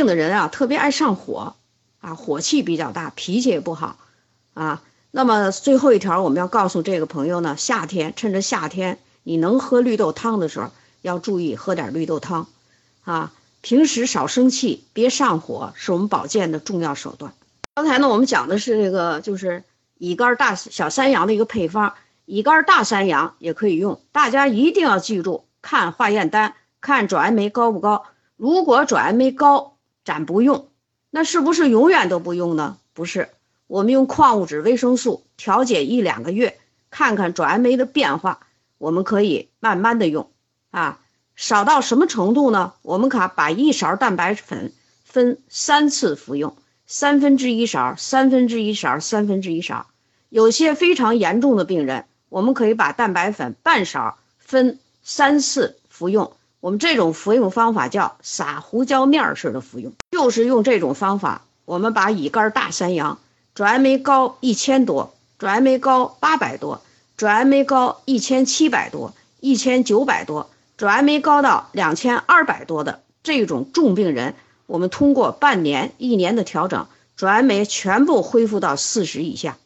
病的人啊，特别爱上火，啊，火气比较大，脾气也不好，啊。那么最后一条，我们要告诉这个朋友呢，夏天趁着夏天你能喝绿豆汤的时候，要注意喝点绿豆汤，啊，平时少生气，别上火，是我们保健的重要手段。刚才呢，我们讲的是这个，就是乙肝大小三阳的一个配方，乙肝大三阳也可以用，大家一定要记住，看化验单，看转氨酶高不高。如果转氨酶高，暂不用，那是不是永远都不用呢？不是。我们用矿物质、维生素调节一两个月，看看转氨酶的变化，我们可以慢慢的用，啊，少到什么程度呢？我们可把一勺蛋白粉分三次服用，三分之一勺、三分之一勺、三分之一勺。有些非常严重的病人，我们可以把蛋白粉半勺分三次服用。我们这种服用方法叫撒胡椒面式的服用，就是用这种方法，我们把乙肝大三阳。转氨酶高一千多，转氨酶高八百多，转氨酶高一千七百多，一千九百多，转氨酶高到两千二百多的这种重病人，我们通过半年、一年的调整，转氨酶全部恢复到四十以下。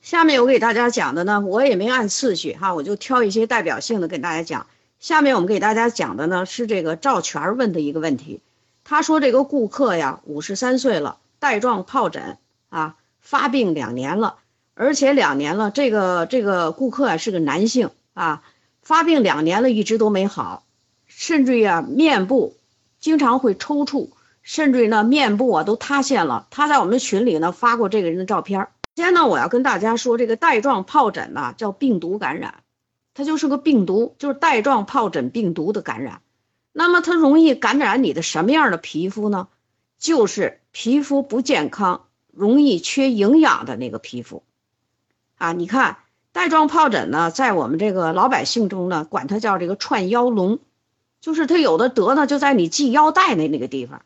下面我给大家讲的呢，我也没按次序哈，我就挑一些代表性的跟大家讲。下面我们给大家讲的呢是这个赵全问的一个问题，他说这个顾客呀，五十三岁了，带状疱疹。啊，发病两年了，而且两年了，这个这个顾客啊是个男性啊，发病两年了，一直都没好，甚至于啊面部经常会抽搐，甚至于呢面部啊都塌陷了。他在我们群里呢发过这个人的照片。今天呢，我要跟大家说，这个带状疱疹呢叫病毒感染，它就是个病毒，就是带状疱疹病毒的感染。那么它容易感染你的什么样的皮肤呢？就是皮肤不健康。容易缺营养的那个皮肤，啊，你看带状疱疹呢，在我们这个老百姓中呢，管它叫这个串腰龙，就是它有的得呢，就在你系腰带的那个地方。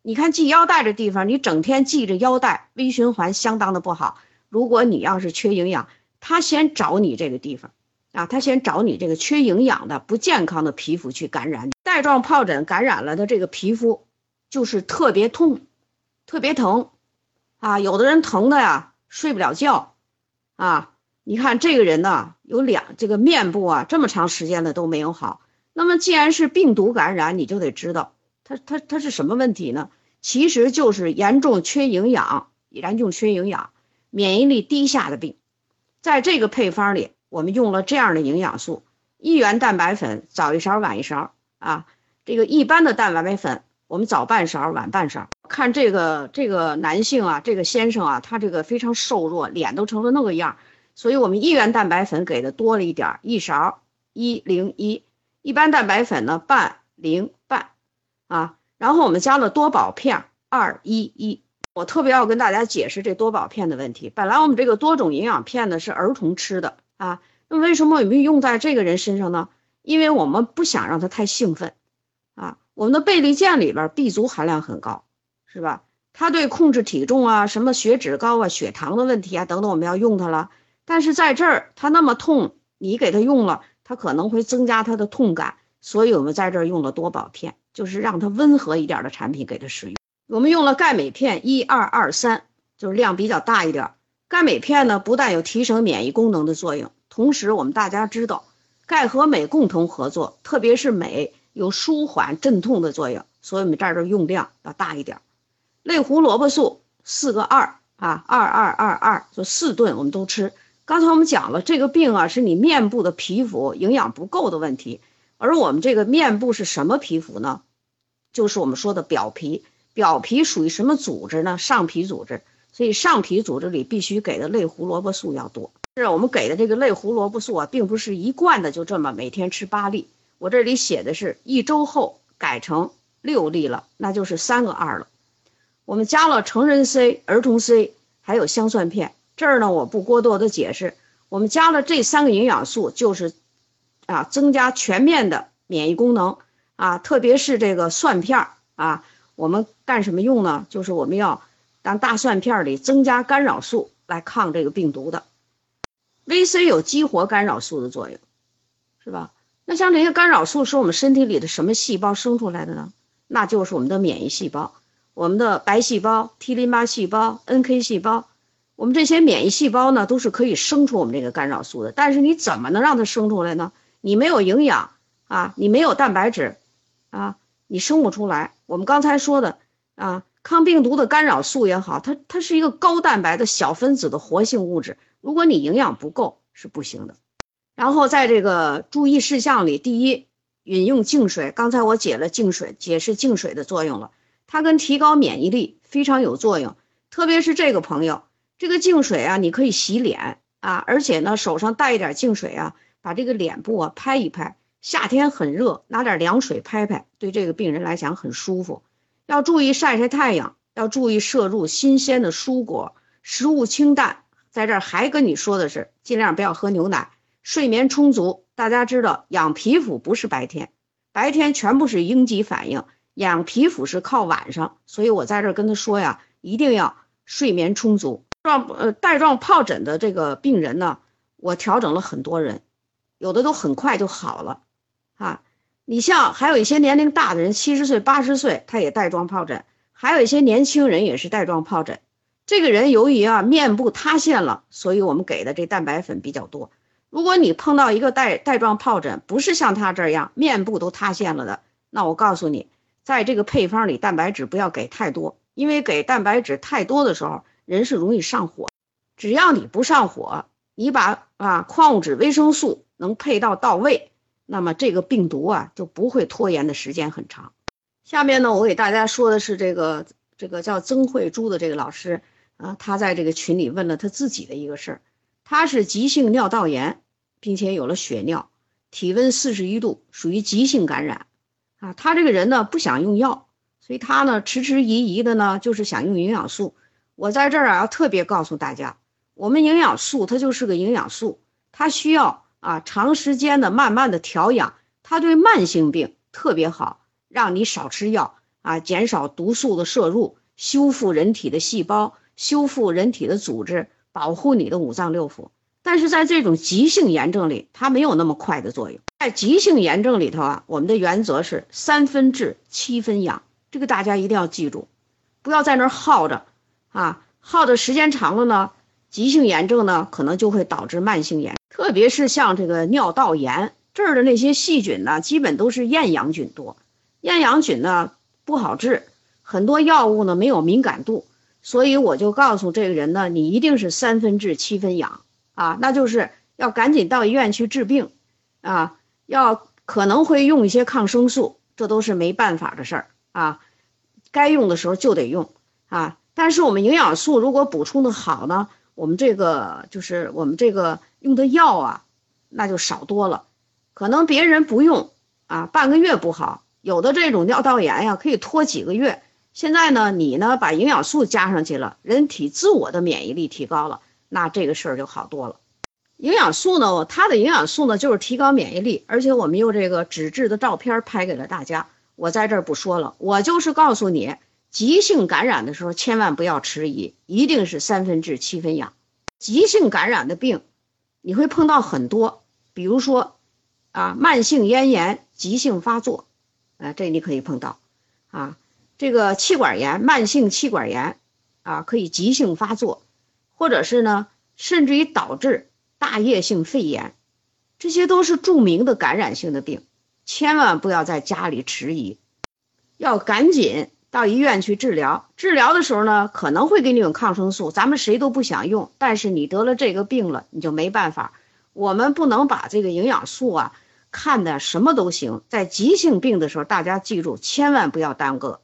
你看系腰带的地方，你整天系着腰带，微循环相当的不好。如果你要是缺营养，它先找你这个地方，啊，他先找你这个缺营养的不健康的皮肤去感染。带状疱疹感染了的这个皮肤，就是特别痛，特别疼。啊，有的人疼的呀，睡不了觉，啊，你看这个人呢，有两这个面部啊，这么长时间了都没有好。那么既然是病毒感染，你就得知道他他他是什么问题呢？其实就是严重缺营养，严重缺营养，免疫力低下的病。在这个配方里，我们用了这样的营养素：一元蛋白粉，早一勺晚一勺啊。这个一般的蛋白粉，我们早半勺晚半勺。看这个这个男性啊，这个先生啊，他这个非常瘦弱，脸都成了那个样，所以我们一元蛋白粉给的多了一点，一勺一零一，一般蛋白粉呢半零半，啊，然后我们加了多宝片二一一。我特别要跟大家解释这多宝片的问题。本来我们这个多种营养片呢是儿童吃的啊，那为什么我们用在这个人身上呢？因为我们不想让他太兴奋，啊，我们的倍立健里边 B 族含量很高。是吧？它对控制体重啊、什么血脂高啊、血糖的问题啊等等，我们要用它了。但是在这儿，它那么痛，你给它用了，它可能会增加它的痛感，所以我们在这儿用了多宝片，就是让它温和一点的产品给它使用。我们用了钙镁片一二二三，就是量比较大一点。钙镁片呢，不但有提升免疫功能的作用，同时我们大家知道，钙和镁共同合作，特别是镁有舒缓镇痛的作用，所以我们这儿的用量要大一点。类胡萝卜素四个二啊，二二二二，就四顿我们都吃。刚才我们讲了，这个病啊是你面部的皮肤营养不够的问题，而我们这个面部是什么皮肤呢？就是我们说的表皮。表皮属于什么组织呢？上皮组织。所以上皮组织里必须给的类胡萝卜素要多。是我们给的这个类胡萝卜素啊，并不是一贯的就这么每天吃八粒。我这里写的是一周后改成六粒了，那就是三个二了。我们加了成人 C、儿童 C，还有香蒜片。这儿呢，我不过多的解释。我们加了这三个营养素，就是啊，增加全面的免疫功能啊，特别是这个蒜片儿啊，我们干什么用呢？就是我们要让大蒜片里增加干扰素来抗这个病毒的。VC 有激活干扰素的作用，是吧？那像这些干扰素是我们身体里的什么细胞生出来的呢？那就是我们的免疫细胞。我们的白细胞、T 淋巴细胞、NK 细胞，我们这些免疫细胞呢，都是可以生出我们这个干扰素的。但是你怎么能让它生出来呢？你没有营养啊，你没有蛋白质啊，你生不出来。我们刚才说的啊，抗病毒的干扰素也好，它它是一个高蛋白的小分子的活性物质，如果你营养不够是不行的。然后在这个注意事项里，第一，饮用净水。刚才我解了净水，解释净水的作用了。它跟提高免疫力非常有作用，特别是这个朋友，这个净水啊，你可以洗脸啊，而且呢，手上带一点净水啊，把这个脸部啊拍一拍。夏天很热，拿点凉水拍拍，对这个病人来讲很舒服。要注意晒晒太阳，要注意摄入新鲜的蔬果，食物清淡。在这儿还跟你说的是，尽量不要喝牛奶，睡眠充足。大家知道，养皮肤不是白天，白天全部是应激反应。养皮肤是靠晚上，所以我在这儿跟他说呀，一定要睡眠充足。状呃带状疱疹的这个病人呢，我调整了很多人，有的都很快就好了，啊，你像还有一些年龄大的人，七十岁八十岁他也带状疱疹，还有一些年轻人也是带状疱疹。这个人由于啊面部塌陷了，所以我们给的这蛋白粉比较多。如果你碰到一个带带状疱疹，不是像他这样面部都塌陷了的，那我告诉你。在这个配方里，蛋白质不要给太多，因为给蛋白质太多的时候，人是容易上火。只要你不上火，你把啊矿物质、维生素能配到到位，那么这个病毒啊就不会拖延的时间很长。下面呢，我给大家说的是这个这个叫曾慧珠的这个老师啊，他在这个群里问了他自己的一个事儿，他是急性尿道炎，并且有了血尿，体温四十一度，属于急性感染。啊，他这个人呢不想用药，所以他呢迟迟疑疑的呢，就是想用营养素。我在这儿啊要特别告诉大家，我们营养素它就是个营养素，它需要啊长时间的慢慢的调养，它对慢性病特别好，让你少吃药啊，减少毒素的摄入，修复人体的细胞，修复人体的组织，保护你的五脏六腑。但是在这种急性炎症里，它没有那么快的作用。在急性炎症里头啊，我们的原则是三分治七分养，这个大家一定要记住，不要在那儿耗着啊，耗的时间长了呢，急性炎症呢可能就会导致慢性炎，特别是像这个尿道炎这儿的那些细菌呢，基本都是厌氧菌多，厌氧菌呢不好治，很多药物呢没有敏感度，所以我就告诉这个人呢，你一定是三分治七分养啊，那就是要赶紧到医院去治病啊。要可能会用一些抗生素，这都是没办法的事儿啊。该用的时候就得用啊。但是我们营养素如果补充的好呢，我们这个就是我们这个用的药啊，那就少多了。可能别人不用啊，半个月不好，有的这种尿道炎呀，可以拖几个月。现在呢，你呢把营养素加上去了，人体自我的免疫力提高了，那这个事儿就好多了。营养素呢？它的营养素呢，就是提高免疫力，而且我们用这个纸质的照片拍给了大家。我在这儿不说了，我就是告诉你，急性感染的时候千万不要迟疑，一定是三分治七分养。急性感染的病，你会碰到很多，比如说啊，慢性咽炎急性发作，啊，这你可以碰到啊，这个气管炎慢性气管炎啊，可以急性发作，或者是呢，甚至于导致。大叶性肺炎，这些都是著名的感染性的病，千万不要在家里迟疑，要赶紧到医院去治疗。治疗的时候呢，可能会给你用抗生素，咱们谁都不想用，但是你得了这个病了，你就没办法。我们不能把这个营养素啊看的什么都行，在急性病的时候，大家记住，千万不要耽搁。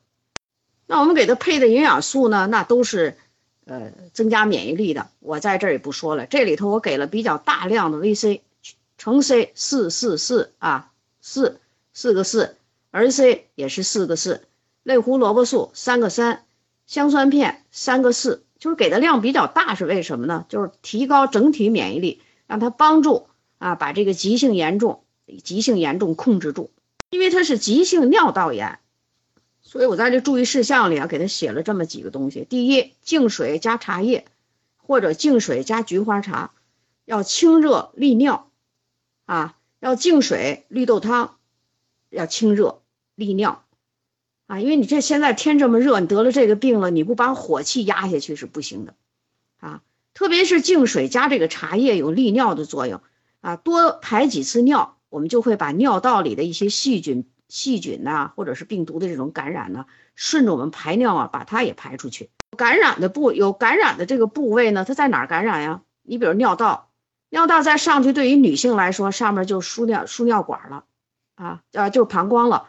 那我们给他配的营养素呢，那都是。呃，增加免疫力的，我在这儿也不说了。这里头我给了比较大量的 VC，乘 C 四四四啊，四四个四，儿 C 也是四个四，类胡萝卜素三个三，香酸片三个四，就是给的量比较大，是为什么呢？就是提高整体免疫力，让它帮助啊把这个急性严重、急性严重控制住，因为它是急性尿道炎。所以我在这注意事项里啊，给他写了这么几个东西：第一，净水加茶叶，或者净水加菊花茶，要清热利尿，啊，要净水绿豆汤，要清热利尿，啊，因为你这现在天这么热，你得了这个病了，你不把火气压下去是不行的，啊，特别是净水加这个茶叶有利尿的作用，啊，多排几次尿，我们就会把尿道里的一些细菌、细菌呐，或者是病毒的这种感染呢，顺着我们排尿啊，把它也排出去。感染的部有感染的这个部位呢，它在哪儿感染呀？你比如尿道，尿道再上去，对于女性来说，上面就输尿输尿管了，啊，啊，就膀胱了。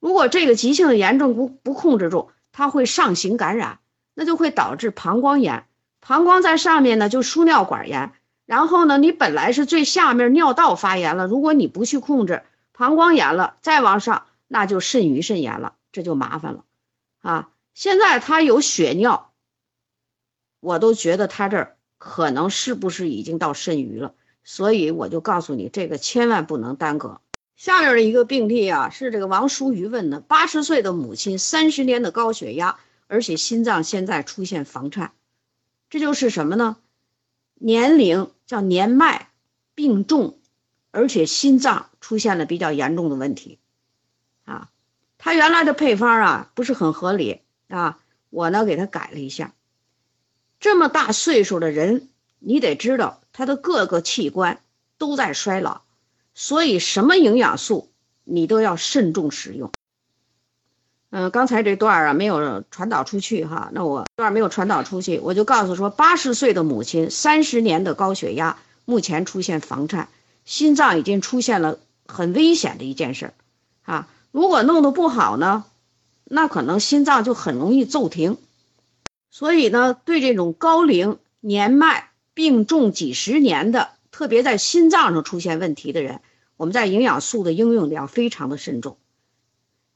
如果这个急性的炎症不不控制住，它会上行感染，那就会导致膀胱炎。膀胱在上面呢，就输尿管炎。然后呢，你本来是最下面尿道发炎了，如果你不去控制，膀胱炎了，再往上那就肾盂肾炎了，这就麻烦了。啊，现在他有血尿，我都觉得他这可能是不是已经到肾盂了，所以我就告诉你，这个千万不能耽搁。下面的一个病例啊，是这个王淑瑜问的：八十岁的母亲，三十年的高血压，而且心脏现在出现房颤，这就是什么呢？年龄叫年迈，病重，而且心脏出现了比较严重的问题，啊，他原来的配方啊不是很合理啊，我呢给他改了一下。这么大岁数的人，你得知道他的各个器官都在衰老。所以，什么营养素你都要慎重使用。嗯，刚才这段啊没有传导出去哈，那我段没有传导出去，我就告诉说，八十岁的母亲，三十年的高血压，目前出现房颤，心脏已经出现了很危险的一件事儿啊。如果弄得不好呢，那可能心脏就很容易骤停。所以呢，对这种高龄、年迈、病重几十年的，特别在心脏上出现问题的人。我们在营养素的应用量非常的慎重。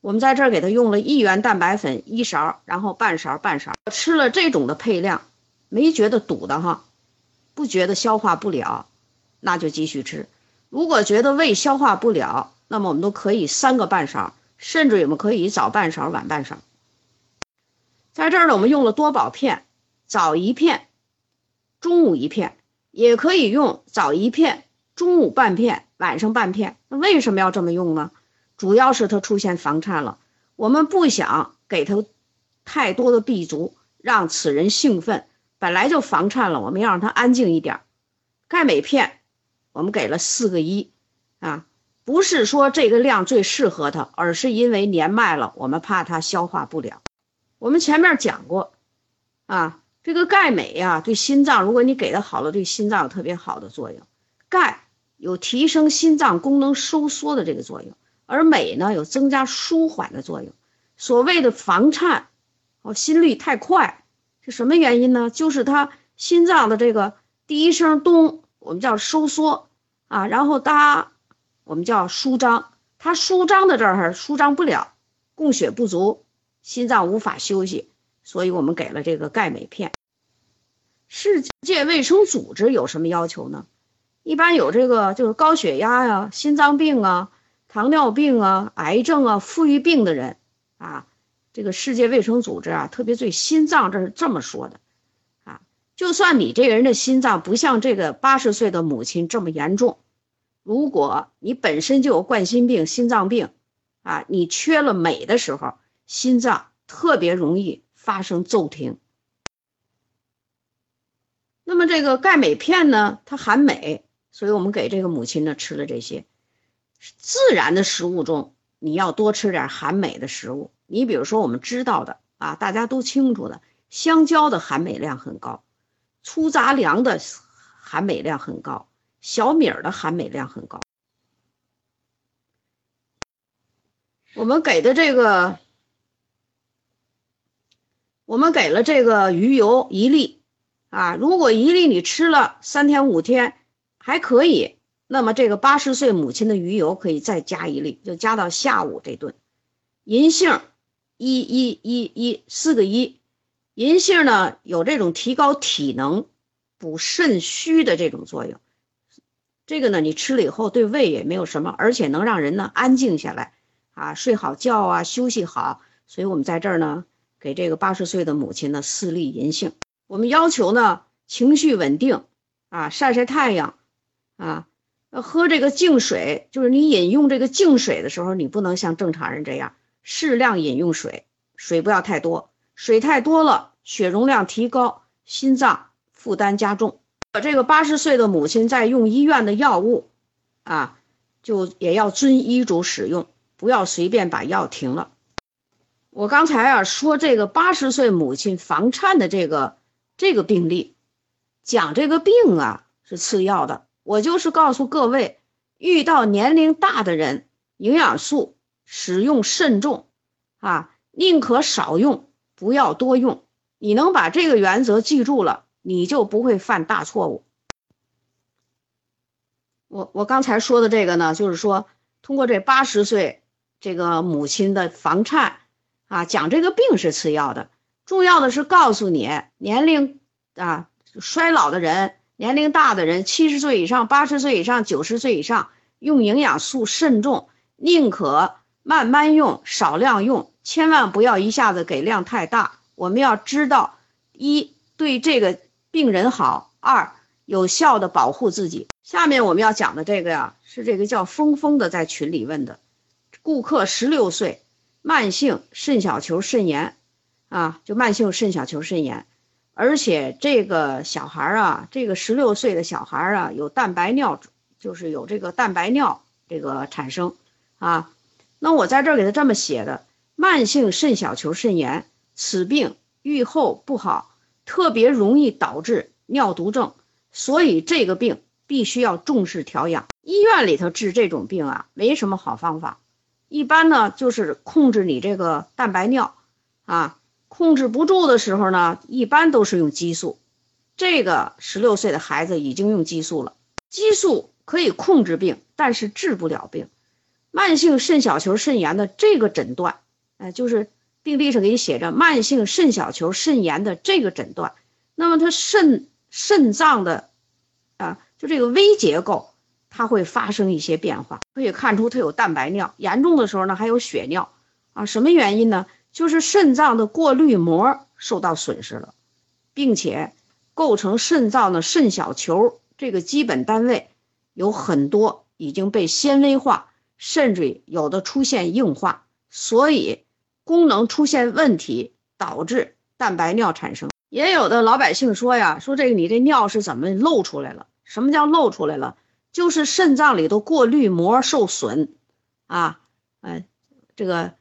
我们在这儿给他用了一元蛋白粉一勺，然后半勺半勺。吃了这种的配量，没觉得堵的哈，不觉得消化不了，那就继续吃。如果觉得胃消化不了，那么我们都可以三个半勺，甚至我们可以早半勺晚半勺。在这儿呢，我们用了多宝片，早一片，中午一片，也可以用早一片，中午半片。晚上半片，那为什么要这么用呢？主要是他出现房颤了，我们不想给他太多的 B 族，让此人兴奋。本来就房颤了，我们要让他安静一点。钙镁片，我们给了四个一，啊，不是说这个量最适合他，而是因为年迈了，我们怕他消化不了。我们前面讲过，啊，这个钙镁呀，对心脏，如果你给的好了，对心脏有特别好的作用。钙。有提升心脏功能收缩的这个作用，而镁呢有增加舒缓的作用。所谓的房颤，哦，心率太快是什么原因呢？就是他心脏的这个第一声咚，我们叫收缩啊，然后哒，我们叫舒张。它舒张的这儿舒张不了，供血不足，心脏无法休息，所以我们给了这个钙镁片。世界卫生组织有什么要求呢？一般有这个就是高血压呀、心脏病啊、糖尿病啊、癌症啊、富裕病的人啊，这个世界卫生组织啊，特别对心脏这是这么说的啊，就算你这个人的心脏不像这个八十岁的母亲这么严重，如果你本身就有冠心病、心脏病啊，你缺了镁的时候，心脏特别容易发生骤停。那么这个钙镁片呢，它含镁。所以我们给这个母亲呢吃了这些自然的食物中，你要多吃点含镁的食物。你比如说我们知道的啊，大家都清楚的，香蕉的含镁量很高，粗杂粮的含镁量很高，小米儿的含镁量很高。我们给的这个，我们给了这个鱼油一粒啊，如果一粒你吃了三天五天。还可以，那么这个八十岁母亲的鱼油可以再加一粒，就加到下午这顿。银杏，一一一一四个一，银杏呢有这种提高体能、补肾虚的这种作用。这个呢你吃了以后对胃也没有什么，而且能让人呢安静下来啊，睡好觉啊，休息好。所以我们在这儿呢给这个八十岁的母亲呢四粒银杏。我们要求呢情绪稳定啊，晒晒太阳。啊，喝这个净水，就是你饮用这个净水的时候，你不能像正常人这样适量饮用水，水不要太多，水太多了，血容量提高，心脏负担加重。这个八十岁的母亲在用医院的药物，啊，就也要遵医嘱使用，不要随便把药停了。我刚才啊说这个八十岁母亲房颤的这个这个病例，讲这个病啊是次要的，我就是告诉各位，遇到年龄大的人，营养素使用慎重，啊，宁可少用，不要多用。你能把这个原则记住了。你就不会犯大错误。我我刚才说的这个呢，就是说通过这八十岁这个母亲的房颤啊，讲这个病是次要的，重要的是告诉你年龄啊衰老的人、年龄大的人，七十岁以上、八十岁以上、九十岁以上，用营养素慎重，宁可慢慢用、少量用，千万不要一下子给量太大。我们要知道，一对这个。病人好，二有效的保护自己。下面我们要讲的这个呀，是这个叫峰峰的在群里问的，顾客十六岁，慢性肾小球肾炎，啊，就慢性肾小球肾炎，而且这个小孩啊，这个十六岁的小孩啊，有蛋白尿，就是有这个蛋白尿这个产生，啊，那我在这儿给他这么写的，慢性肾小球肾炎，此病愈后不好。特别容易导致尿毒症，所以这个病必须要重视调养。医院里头治这种病啊，没什么好方法，一般呢就是控制你这个蛋白尿，啊，控制不住的时候呢，一般都是用激素。这个十六岁的孩子已经用激素了，激素可以控制病，但是治不了病。慢性肾小球肾炎的这个诊断，哎，就是。病历上给你写着慢性肾小球肾炎的这个诊断，那么他肾肾脏的啊，就这个微结构，它会发生一些变化，可以看出它有蛋白尿，严重的时候呢还有血尿啊。什么原因呢？就是肾脏的过滤膜受到损失了，并且构成肾脏的肾小球这个基本单位有很多已经被纤维化，甚至有的出现硬化，所以。功能出现问题，导致蛋白尿产生。也有的老百姓说呀，说这个你这尿是怎么漏出来了？什么叫漏出来了？就是肾脏里头过滤膜受损，啊，哎，这个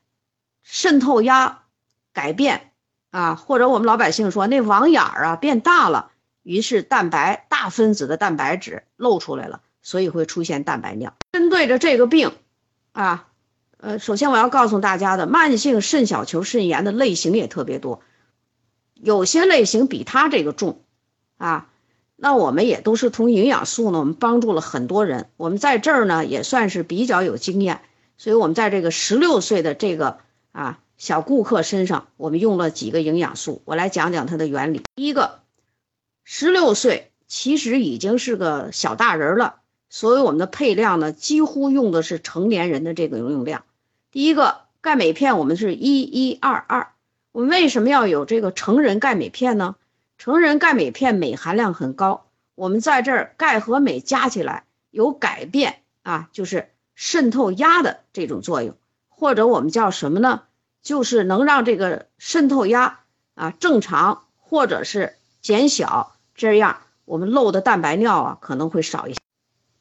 渗透压改变啊，或者我们老百姓说那网眼儿啊变大了，于是蛋白大分子的蛋白质漏出来了，所以会出现蛋白尿。针对着这个病，啊。呃，首先我要告诉大家的，慢性肾小球肾炎的类型也特别多，有些类型比它这个重，啊，那我们也都是从营养素呢，我们帮助了很多人，我们在这儿呢也算是比较有经验，所以我们在这个十六岁的这个啊小顾客身上，我们用了几个营养素，我来讲讲它的原理。第一个，十六岁其实已经是个小大人了，所以我们的配量呢，几乎用的是成年人的这个用量。第一个钙镁片，我们是一一二二。我们为什么要有这个成人钙镁片呢？成人钙镁片镁含量很高，我们在这儿钙和镁加起来有改变啊，就是渗透压的这种作用，或者我们叫什么呢？就是能让这个渗透压啊正常，或者是减小，这样我们漏的蛋白尿啊可能会少一些。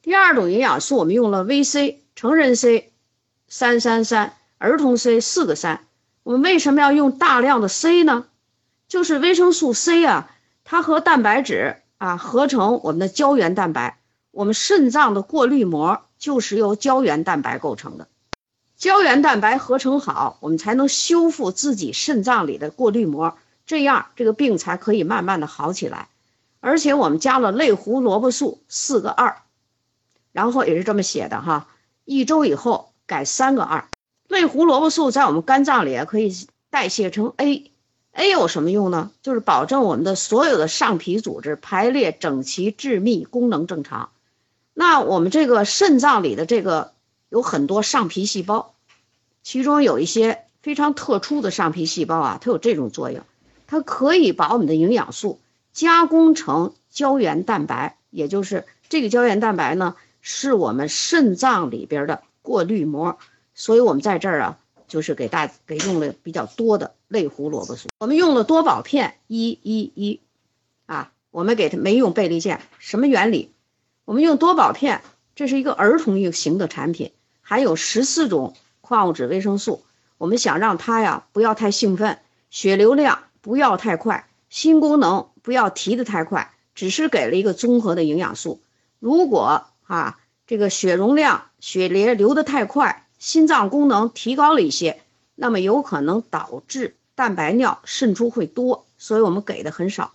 第二种营养素，我们用了 VC，成人 C。三三三，儿童 C 四个三，我们为什么要用大量的 C 呢？就是维生素 C 啊，它和蛋白质啊合成我们的胶原蛋白，我们肾脏的过滤膜就是由胶原蛋白构成的，胶原蛋白合成好，我们才能修复自己肾脏里的过滤膜，这样这个病才可以慢慢的好起来。而且我们加了类胡萝卜素四个二，然后也是这么写的哈，一周以后。改三个二，类胡萝卜素在我们肝脏里可以代谢成 A，A 有什么用呢？就是保证我们的所有的上皮组织排列整齐、致密、功能正常。那我们这个肾脏里的这个有很多上皮细胞，其中有一些非常特殊的上皮细胞啊，它有这种作用，它可以把我们的营养素加工成胶原蛋白，也就是这个胶原蛋白呢，是我们肾脏里边的。过滤膜，所以我们在这儿啊，就是给大给用了比较多的类胡萝卜素。我们用了多宝片一一一，啊，我们给它没用倍立健，什么原理？我们用多宝片，这是一个儿童用型的产品，含有十四种矿物质、维生素。我们想让他呀不要太兴奋，血流量不要太快，心功能不要提得太快，只是给了一个综合的营养素。如果啊这个血容量、血流流得太快，心脏功能提高了一些，那么有可能导致蛋白尿渗出会多，所以我们给的很少。